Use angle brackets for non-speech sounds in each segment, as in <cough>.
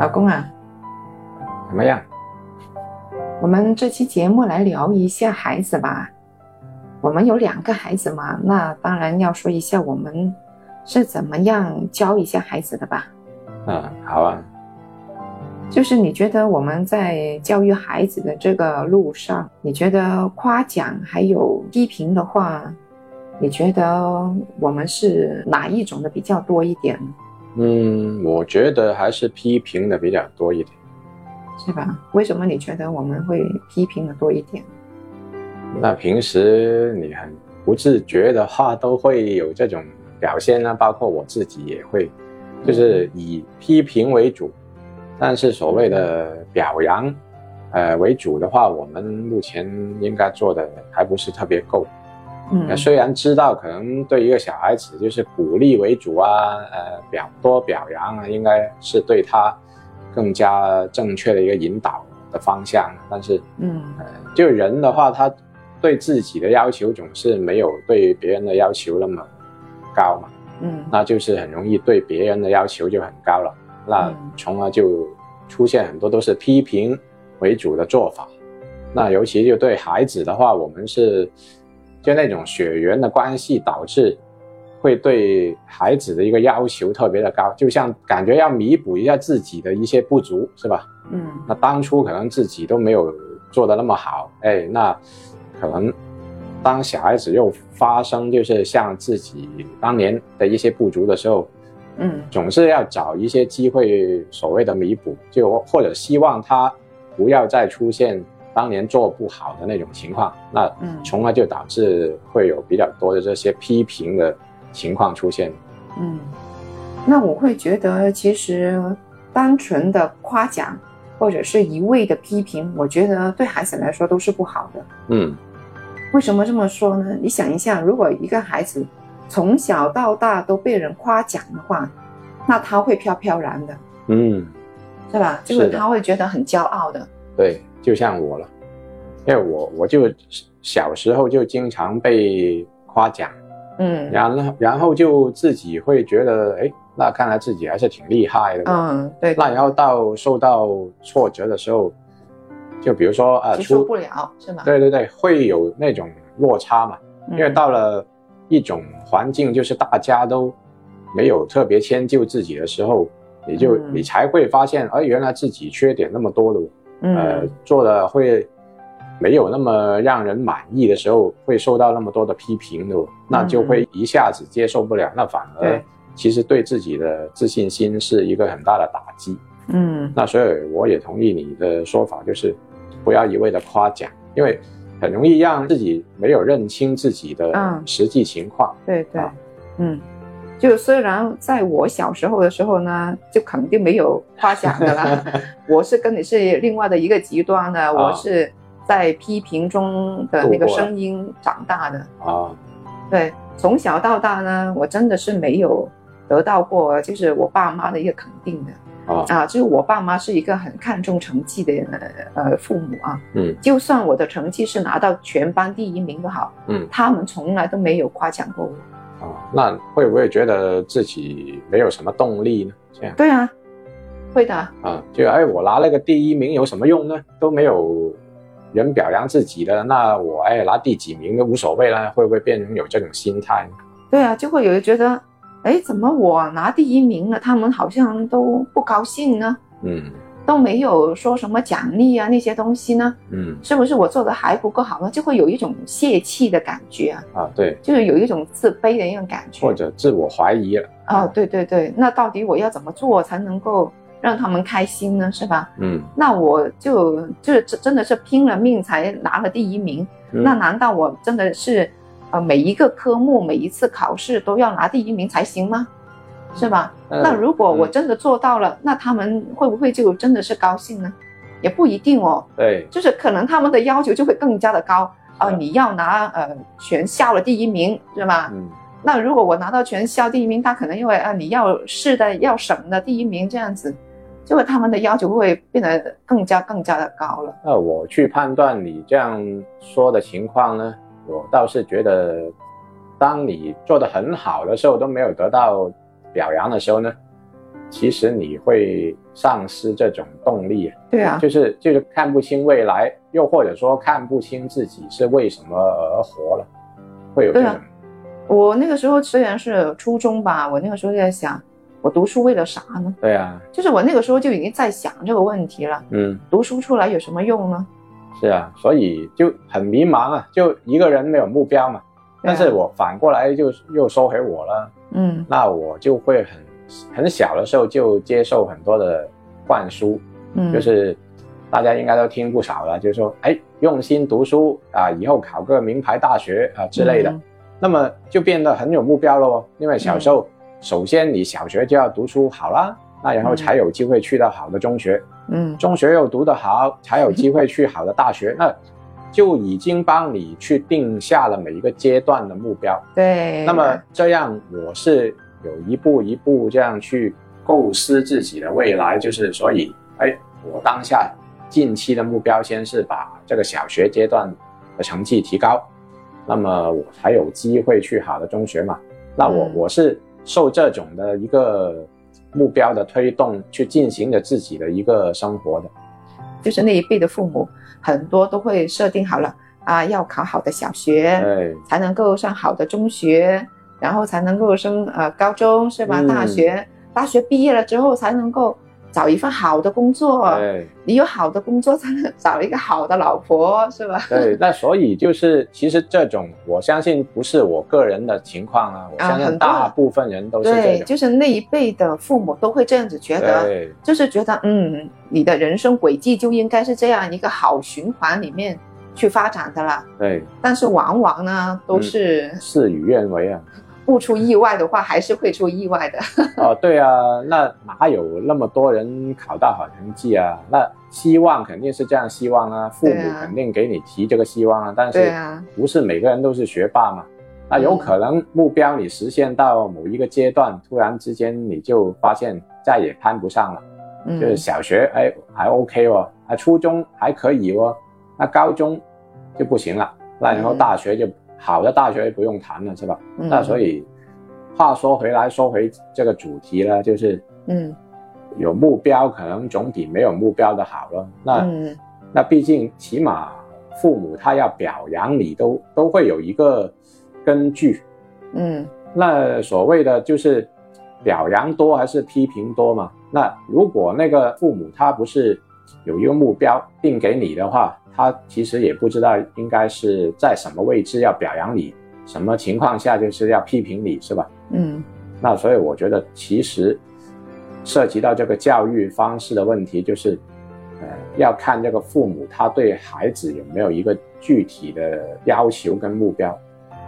老公啊，怎么样？我们这期节目来聊一下孩子吧。我们有两个孩子嘛，那当然要说一下我们是怎么样教一下孩子的吧。嗯，好啊。就是你觉得我们在教育孩子的这个路上，你觉得夸奖还有批评的话，你觉得我们是哪一种的比较多一点？嗯，我觉得还是批评的比较多一点。是吧？为什么你觉得我们会批评的多一点？那平时你很不自觉的话，都会有这种表现呢，包括我自己也会，就是以批评为主，但是所谓的表扬，呃为主的话，我们目前应该做的还不是特别够。嗯，虽然知道可能对一个小孩子就是鼓励为主啊，呃表多表扬啊，应该是对他。更加正确的一个引导的方向，但是，嗯，呃，就人的话，他对自己的要求总是没有对别人的要求那么高嘛，嗯，那就是很容易对别人的要求就很高了，那从而就出现很多都是批评为主的做法，那尤其就对孩子的话，我们是就那种血缘的关系导致。会对孩子的一个要求特别的高，就像感觉要弥补一下自己的一些不足，是吧？嗯，那当初可能自己都没有做的那么好，哎，那可能当小孩子又发生就是像自己当年的一些不足的时候，嗯，总是要找一些机会所谓的弥补，就或者希望他不要再出现当年做不好的那种情况，那从而就导致会有比较多的这些批评的。情况出现，嗯，那我会觉得，其实单纯的夸奖或者是一味的批评，我觉得对孩子来说都是不好的。嗯，为什么这么说呢？你想一下，如果一个孩子从小到大都被人夸奖的话，那他会飘飘然的，嗯，是吧？就是他会觉得很骄傲的。对，就像我了，因为我我就小时候就经常被夸奖。嗯，然后然后就自己会觉得，哎，那看来自己还是挺厉害的。嗯，对。那然后到受到挫折的时候，就比如说啊，接受不了是吗？对对对，会有那种落差嘛。因为到了一种环境，就是大家都没有特别迁就自己的时候，你就你才会发现，哎，原来自己缺点那么多的，呃，做的会。没有那么让人满意的时候，会受到那么多的批评的，那就会一下子接受不了，那反而其实对自己的自信心是一个很大的打击。嗯，那所以我也同意你的说法，就是不要一味的夸奖，因为很容易让自己没有认清自己的实际情况。对对，嗯，就虽然在我小时候的时候呢，就肯定没有夸奖的啦，<laughs> 我是跟你是另外的一个极端的，我是。在批评中的那个声音长大的啊，对，从小到大呢，我真的是没有得到过，就是我爸妈的一个肯定的啊。啊，就是我爸妈是一个很看重成绩的呃父母啊，嗯，就算我的成绩是拿到全班第一名都好，嗯，他们从来都没有夸奖过我啊，那会不会觉得自己没有什么动力呢？这样对啊，会的啊，就哎，我拿那个第一名有什么用呢？都没有。人表扬自己的，那我哎拿第几名都无所谓了，会不会变成有这种心态？对啊，就会有人觉得，哎，怎么我拿第一名了，他们好像都不高兴呢？嗯，都没有说什么奖励啊那些东西呢？嗯，是不是我做的还不够好呢？就会有一种泄气的感觉啊？啊，对，就是有一种自卑的一种感觉，或者自我怀疑了。哦，对对对，那到底我要怎么做才能够？让他们开心呢，是吧？嗯，那我就就是真的是拼了命才拿了第一名。那难道我真的是，呃，每一个科目每一次考试都要拿第一名才行吗？是吧？那如果我真的做到了，那他们会不会就真的是高兴呢？也不一定哦。对，就是可能他们的要求就会更加的高啊！你要拿呃全校的第一名，是吧？嗯。那如果我拿到全校第一名，他可能因为啊你要市的要省的第一名这样子，就会他们的要求会变得更加更加的高了。那我去判断你这样说的情况呢，我倒是觉得，当你做的很好的时候都没有得到表扬的时候呢，其实你会丧失这种动力。对啊，就是就是看不清未来，又或者说看不清自己是为什么而活了，会有这种。我那个时候虽然是初中吧，我那个时候就在想，我读书为了啥呢？对啊，就是我那个时候就已经在想这个问题了。嗯，读书出来有什么用呢？是啊，所以就很迷茫啊，就一个人没有目标嘛。但是我反过来就又收回我了。嗯，那我就会很很小的时候就接受很多的灌输，嗯，就是大家应该都听不少了，就是说，哎，用心读书啊，以后考个名牌大学啊之类的。那么就变得很有目标了哦，因为小时候，首先你小学就要读书好啦，那然后才有机会去到好的中学，嗯，中学又读得好，才有机会去好的大学，那就已经帮你去定下了每一个阶段的目标。对，那么这样我是有一步一步这样去构思自己的未来，就是所以，哎，我当下近期的目标先是把这个小学阶段的成绩提高。那么我才有机会去好的中学嘛？那我我是受这种的一个目标的推动去进行着自己的一个生活的。就是那一辈的父母很多都会设定好了啊，要考好的小学，对，才能够上好的中学，然后才能够升呃高中是吧？大学，大学毕业了之后才能够。找一份好的工作，对，你有好的工作才能找一个好的老婆，是吧？对，那所以就是，其实这种我相信不是我个人的情况啊，我相信大部分人都是对，就是那一辈的父母都会这样子觉得，就是觉得，嗯，你的人生轨迹就应该是这样一个好循环里面去发展的啦。对，但是往往呢，都是事与愿违啊。不出意外的话，还是会出意外的。<laughs> 哦，对啊，那哪有那么多人考到好成绩啊？那希望肯定是这样希望啊，父母肯定给你提这个希望啊。但是不是每个人都是学霸嘛？那有可能目标你实现到某一个阶段，突然之间你就发现再也攀不上了。嗯，就是小学哎还 OK 哦，啊初中还可以哦，那高中就不行了，那然后大学就。好的大学不用谈了，是吧？那所以，话说回来，说回这个主题呢，就是，嗯，有目标可能总比没有目标的好了。那，那毕竟起码父母他要表扬你，都都会有一个根据。嗯，那所谓的就是表扬多还是批评多嘛？那如果那个父母他不是有一个目标定给你的话，他其实也不知道应该是在什么位置要表扬你，什么情况下就是要批评你，是吧？嗯，那所以我觉得其实涉及到这个教育方式的问题，就是呃要看这个父母他对孩子有没有一个具体的要求跟目标。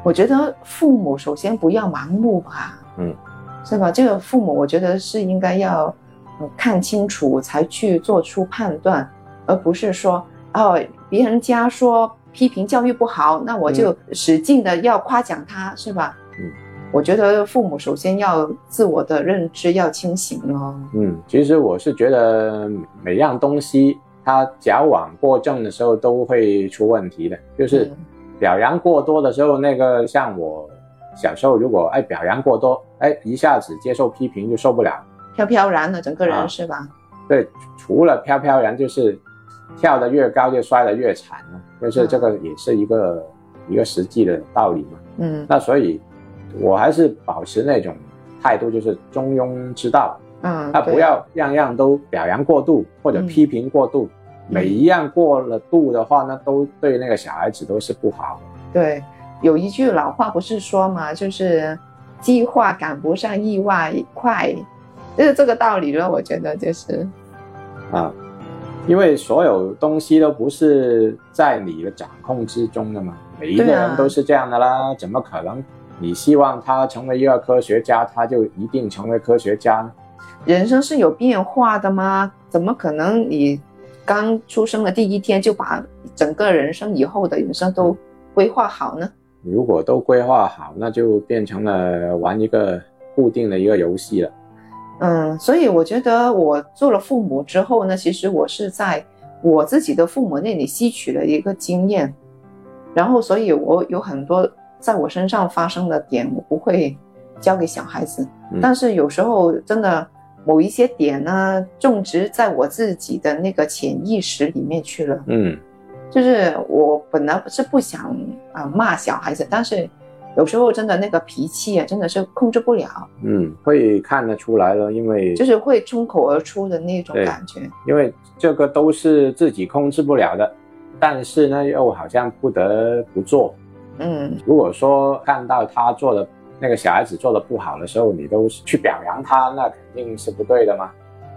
我觉得父母首先不要盲目吧，嗯，是吧？这个父母我觉得是应该要看清楚才去做出判断，而不是说。哦，别人家说批评教育不好，那我就使劲的要夸奖他，是吧？嗯，我觉得父母首先要自我的认知要清醒哦。嗯，其实我是觉得每样东西它矫枉过正的时候都会出问题的，就是表扬过多的时候，那个像我小时候如果哎表扬过多，哎一下子接受批评就受不了，飘飘然的整个人是吧？对，除了飘飘然就是。跳得越高就摔得越惨了，就是这个也是一个一个实际的道理嘛。嗯，那所以，我还是保持那种态度，就是中庸之道。嗯，那不要样样都表扬过度或者批评过度，每一样过了度的话，呢都对那个小孩子都是不好的。对，有一句老话不是说嘛，就是计划赶不上意外快，就是这个道理了。我觉得就是，啊。因为所有东西都不是在你的掌控之中的嘛，每一个人都是这样的啦，怎么可能你希望他成为一个科学家，他就一定成为科学家呢？人生是有变化的吗？怎么可能你刚出生的第一天就把整个人生以后的人生都规划好呢？如果都规划好，那就变成了玩一个固定的一个游戏了。嗯，所以我觉得我做了父母之后呢，其实我是在我自己的父母那里吸取了一个经验，然后所以我有很多在我身上发生的点，我不会教给小孩子。嗯但是有时候真的某一些点呢，种植在我自己的那个潜意识里面去了。嗯就是我本来是不想啊、骂小孩子，但是有时候真的那个脾气啊，真的是控制不了，嗯，会看得出来了，因为就是会冲口而出的那种感觉。因为这个都是自己控制不了的，但是呢，又好像不得不做。嗯如果说看到他做的那个小孩子做的不好的时候，你都去表扬他，那肯定是不对的嘛。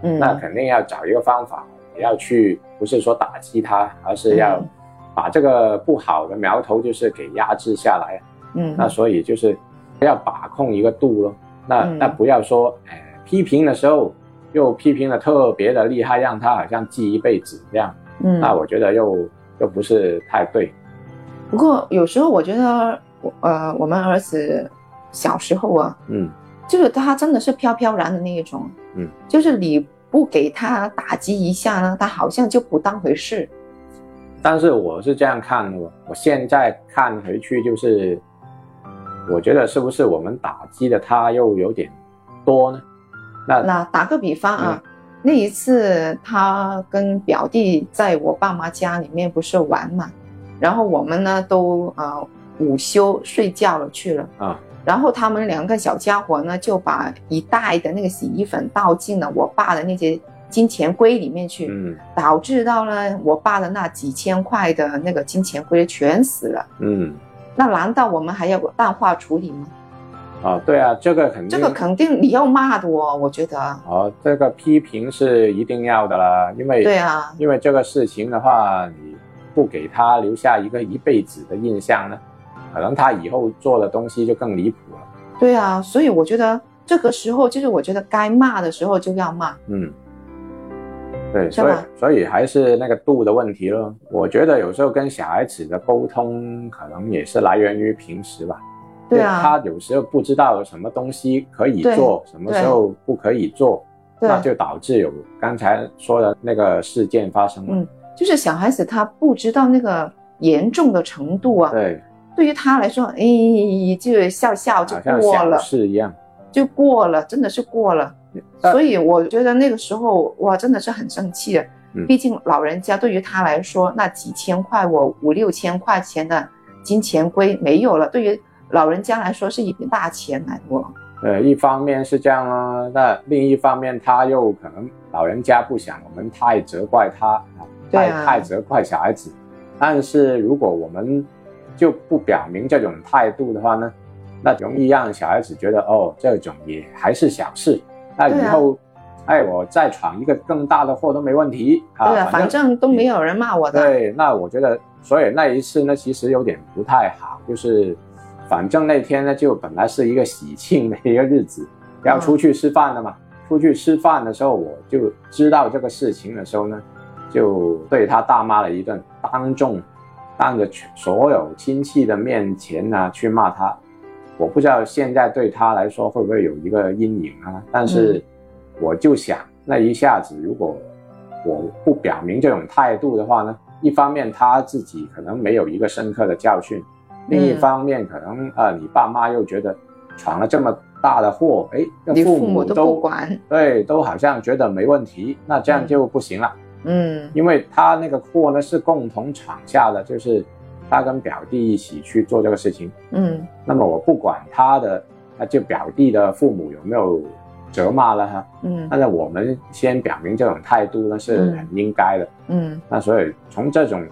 嗯，那肯定要找一个方法，你要去不是说打击他，而是要嗯把这个不好的苗头就是给压制下来。嗯那所以就是要把控一个度咯。那、嗯那不要说，哎，批评的时候又批评的特别的厉害，让他好像记一辈子这样。嗯，那我觉得又又不是太对。不过有时候我觉得，呃，我们儿子小时候啊，嗯就是他真的是飘飘然的那一种，嗯，就是你不给他打击一下呢，他好像就不当回事。但是我是这样看的，我我现在看回去就是，我觉得是不是我们打击的他又有点多呢？那那打个比方嗯啊，那一次他跟表弟在我爸妈家里面不是玩嘛，然后我们呢都呃午休睡觉了去了，啊然后他们两个小家伙呢就把一袋的那个洗衣粉倒进了我爸的那些金钱龟里面去，嗯导致到呢我爸的那几千块的那个金钱龟全死了。嗯那难道我们还要淡化处理吗？啊，对啊，这个肯定这个肯定你要骂的哦，我觉得。哦，这个批评是一定要的啦，因为对啊，因为这个事情的话，你不给他留下一个一辈子的印象呢，可能他以后做的东西就更离谱了。对啊，所以我觉得这个时候就是我觉得该骂的时候就要骂。嗯，对，所以所以还是那个度的问题咯。我觉得有时候跟小孩子的沟通，可能也是来源于平时吧。对啊，他有时候不知道什么东西可以做，什么时候不可以做，那就导致有刚才说的那个事件发生了。嗯就是小孩子他不知道那个严重的程度啊，对，对于他来说，哎，就笑笑就好像小过了，是一样。就过了，真的是过了。但所以我觉得那个时候哇，真的是很生气毕竟老人家对于他来说，那几千块我五六千块钱的金钱龟没有了，对于老人家来说是一笔大钱来的哦。呃，一方面是这样啦，那另一方面他又可能老人家不想我们太责怪他啊，太太责怪小孩子。但是如果我们就不表明这种态度的话呢，那容易让小孩子觉得哦，这种也还是小事。那以后，哎，我再闯一个更大的祸都没问题啊。对啊，反正都没有人骂我的。对，那我觉得，所以那一次呢，其实有点不太好，就是反正那天呢，就本来是一个喜庆的一个日子，<laughs> 要出去吃饭的嘛。出去吃饭的时候，我就知道这个事情的时候呢，就对他大骂了一顿，当众当着全所有亲戚的面前呢、去骂他。我不知道现在对他来说会不会有一个阴影啊？但是我就想，那一下子如果我不表明这种态度的话呢，一方面他自己可能没有一个深刻的教训，另一方面可能呃你爸妈又觉得闯了这么大的祸，哎，那你父母母都不管，对，都好像觉得没问题，那这样嗯。就不行了，嗯。因为他那个祸呢是共同闯下的，就是他跟表弟一起去做这个事情，嗯。那么我不管他的，那就表弟的父母有没有责骂了他，嗯。但是我们先表明这种态度呢是很应该的。嗯。那所以从这种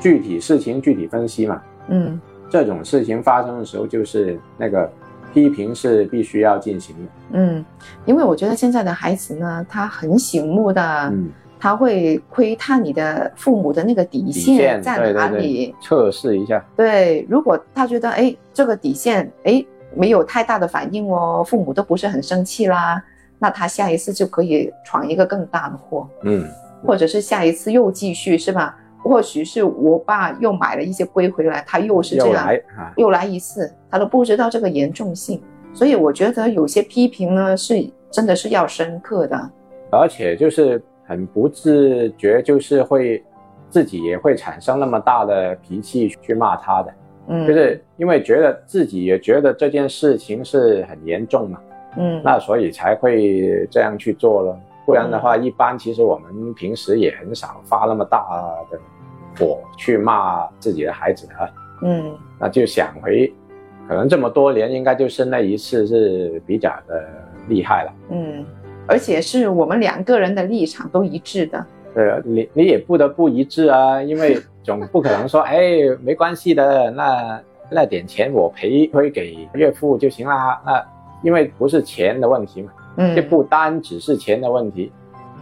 具体事情具体分析嘛，嗯。这种事情发生的时候，就是那个批评是必须要进行的。嗯，因为我觉得现在的孩子呢，他很醒目的，嗯他会窥探你的父母的那个底底线线在哪里。对，测试一下，对，如果他觉得哎这个底线哎没有太大的反应哦，父母都不是很生气啦，那他下一次就可以闯一个更大的祸，嗯，或者是下一次又继续是吧？或许是我爸又买了一些龟回来，他又是这又样来啊，又来一次，他都不知道这个严重性。所以我觉得有些批评呢是真的是要深刻的。而且就是很不自觉，就是会自己也会产生那么大的脾气去骂他的，嗯，就是因为觉得自己也觉得这件事情是很严重嘛，嗯，那所以才会这样去做了。不然的话，一般其实我们平时也很少发那么大的火去骂自己的孩子啊。嗯那就想回，可能这么多年，应该就是那一次是比较的厉害了。嗯，而且是我们两个人的立场都一致的。对啊，你你也不得不一致啊，因为总不可能说，哎，没关系的，那那点钱我赔回给岳父就行啦。那因为不是钱的问题嘛，嗯，就不单只是钱的问题，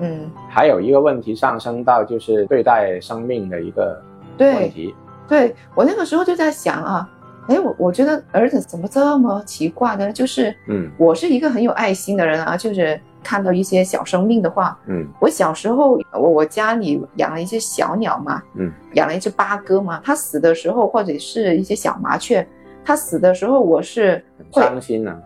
嗯，还有一个问题上升到就是对待生命的一个问对题。对，我那个时候就在想啊，哎，我我觉得儿子怎么这么奇怪呢？就是嗯我是一个很有爱心的人啊，就是看到一些小生命的话，嗯我小时候我我家里养了一些小鸟嘛，嗯，养了一只八哥嘛，它死的时候或者是一些小麻雀，它死的时候我是会伤心啊。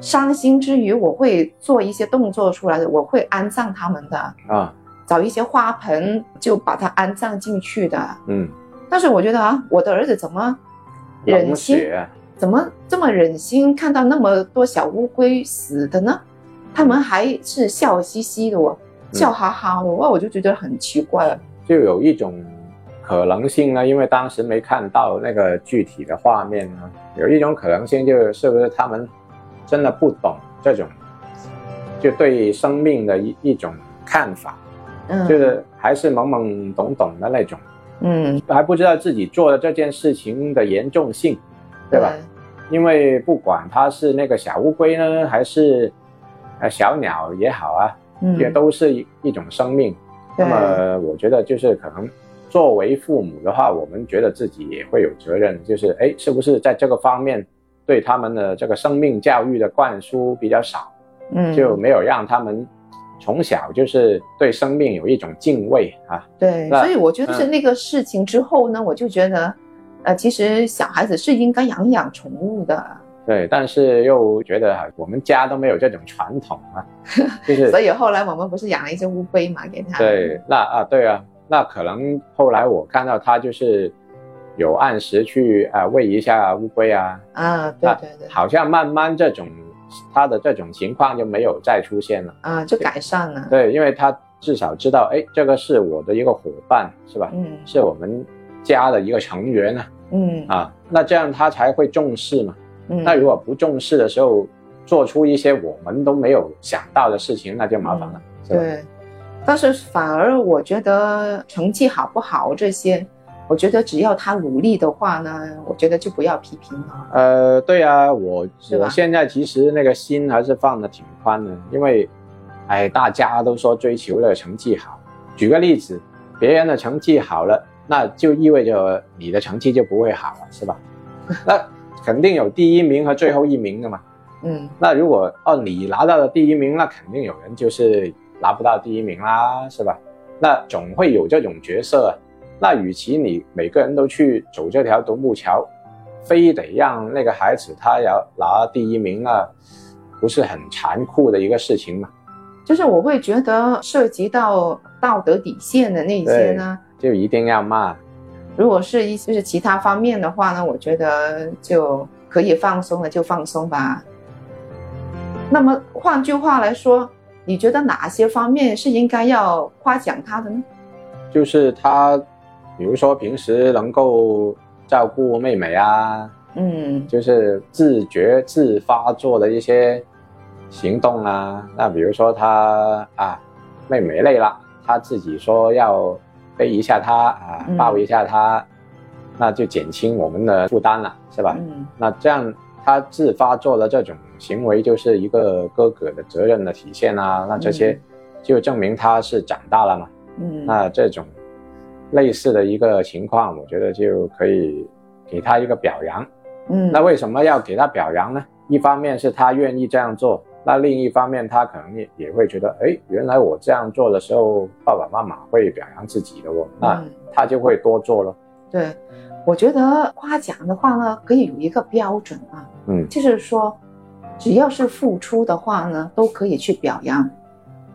伤心之余，我会做一些动作出来的，我会安葬它们的，啊，找一些花盆就把它安葬进去的。嗯，但是我觉得啊，我的儿子怎么忍心，怎么这么忍心看到那么多小乌龟死的呢？他们还是笑嘻嘻的哦，嗯笑哈哈的，哇，我就觉得很奇怪了。就有一种可能性呢，因为当时没看到那个具体的画面呢，有一种可能性就是不是他们真的不懂这种，就对生命的一一种看法，嗯，就是还是懵懵懂懂的那种，嗯，还不知道自己做的这件事情的严重性，对吧？因为不管他是那个小乌龟呢，还是呃小鸟也好啊，嗯，也都是一一种生命。那么我觉得就是可能作为父母的话，我们觉得自己也会有责任，就是哎，是不是在这个方面对他们的这个生命教育的灌输比较少，嗯，就没有让他们从小就是对生命有一种敬畏啊。对，所以我觉得是那个事情之后呢，我就觉得，呃，其实小孩子是应该养养宠物的，对，但是又觉得啊我们家都没有这种传统啊，就是 <laughs> 所以后来我们不是养了一只乌龟嘛，给他。对，那啊，对啊，那可能后来我看到他就是有按时去啊喂一下乌龟啊，啊，对对对，好像慢慢这种他的这种情况就没有再出现了。啊，就改善了。对，因为他至少知道，哎，这个是我的一个伙伴，是吧？嗯是我们家的一个成员啊，嗯啊，那这样他才会重视嘛。嗯，那如果不重视的时候，做出一些我们都没有想到的事情，那就麻烦了？对，但是反而我觉得成绩好不好这些，我觉得只要他努力的话呢，我觉得就不要批评了。呃，对啊，我我现在其实那个心还是放的挺宽的，因为，哎，大家都说追求的成绩好。举个例子，别人的成绩好了，那就意味着你的成绩就不会好了，是吧？<laughs> 那肯定有第一名和最后一名的嘛。嗯那如果哦你拿到了第一名，那肯定有人就是拿不到第一名啦，是吧？那总会有这种角色啊。那与其你每个人都去走这条独木桥，非得让那个孩子他要拿第一名，那不是很残酷的一个事情吗？就是我会觉得涉及到道德底线的那些呢，就一定要骂。如果是一就是其他方面的话呢，我觉得就可以放松了，就放松吧。那么换句话来说，你觉得哪些方面是应该要夸奖他的呢？就是他，比如说平时能够照顾妹妹啊，嗯就是自觉自发做的一些行动啊。那比如说他啊，妹妹累了，他自己说要背一下他啊嗯，抱一下他，那就减轻我们的负担了，是吧？嗯那这样他自发做了这种行为，就是一个哥哥的责任的体现啊。那这些嗯就证明他是长大了嘛。嗯，那这种类似的一个情况，我觉得就可以给他一个表扬。嗯，那为什么要给他表扬呢？一方面是他愿意这样做，那另一方面他可能也也会觉得，哎，原来我这样做的时候，爸爸妈妈会表扬自己的哦，那嗯他就会多做了。对，我觉得夸奖的话呢，可以有一个标准啊，嗯就是说，只要是付出的话呢，都可以去表扬，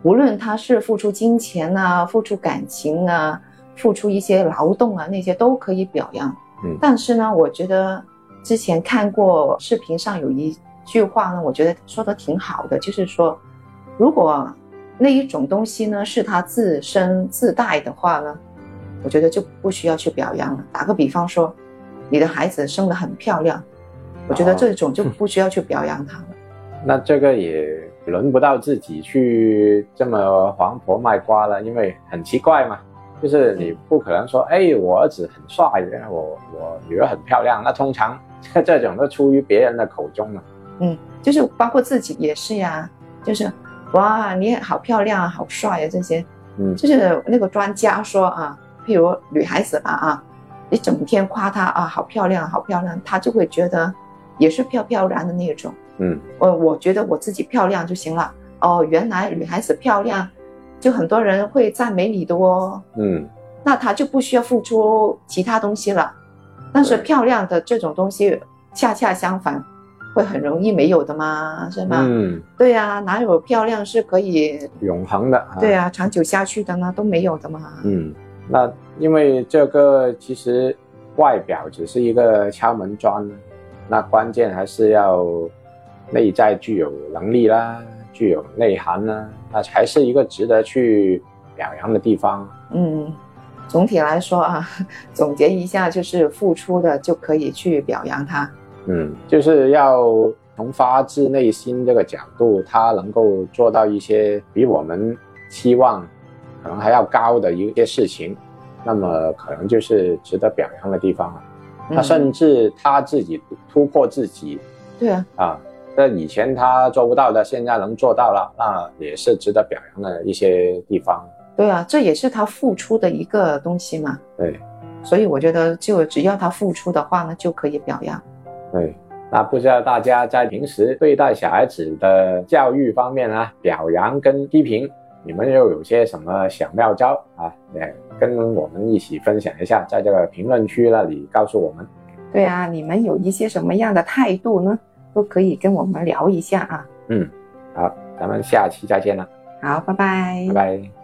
无论他是付出金钱啊、付出感情啊、付出一些劳动啊，那些都可以表扬。嗯但是呢，我觉得之前看过视频上有一句话呢，我觉得说的挺好的，就是说，如果那一种东西呢是他自身自带的话呢，我觉得就不需要去表扬了。打个比方说，你的孩子生得很漂亮，我觉得这种就不需要去表扬他了。那这个也轮不到自己去这么黄婆卖瓜了，因为很奇怪嘛，就是你不可能说，哎，我儿子很帅，我我女儿很漂亮，那通常 <laughs> 这种都出于别人的口中嘛。嗯，就是包括自己也是呀，就是哇，你好漂亮啊，好帅啊，这些，嗯就是那个专家说啊，譬如女孩子吧啊，你整天夸她啊，好漂亮，好漂亮，她就会觉得也是飘飘然的那种。嗯我我觉得我自己漂亮就行了。哦，原来女孩子漂亮，就很多人会赞美你的哦，嗯，那她就不需要付出其他东西了。但是漂亮的这种东西，恰恰相反，会很容易没有的嘛，是吗？嗯，对呀、哪有漂亮是可以永恒的。啊对啊、长久下去的呢？都没有的嘛。嗯，那因为这个其实外表只是一个敲门砖，那关键还是要内在具有能力啦，具有内涵啦，那才是一个值得去表扬的地方。嗯，总体来说啊，<laughs> 总结一下就是付出的就可以去表扬他。嗯，就是要从发自内心这个角度，他能够做到一些比我们期望可能还要高的一些事情，那么可能就是值得表扬的地方了。他嗯甚至他自己突破自己对啊，啊，那以前他做不到的，现在能做到了，那也是值得表扬的一些地方。对啊，这也是他付出的一个东西嘛。对所以我觉得，就只要他付出的话呢，就可以表扬。对，那不知道大家在平时对待小孩子的教育方面啊，表扬跟批评，你们又有些什么小妙招啊？也跟我们一起分享一下，在这个评论区那里告诉我们。对啊，你们有一些什么样的态度呢？都可以跟我们聊一下啊。嗯，好，咱们下期再见了，好，拜拜拜拜。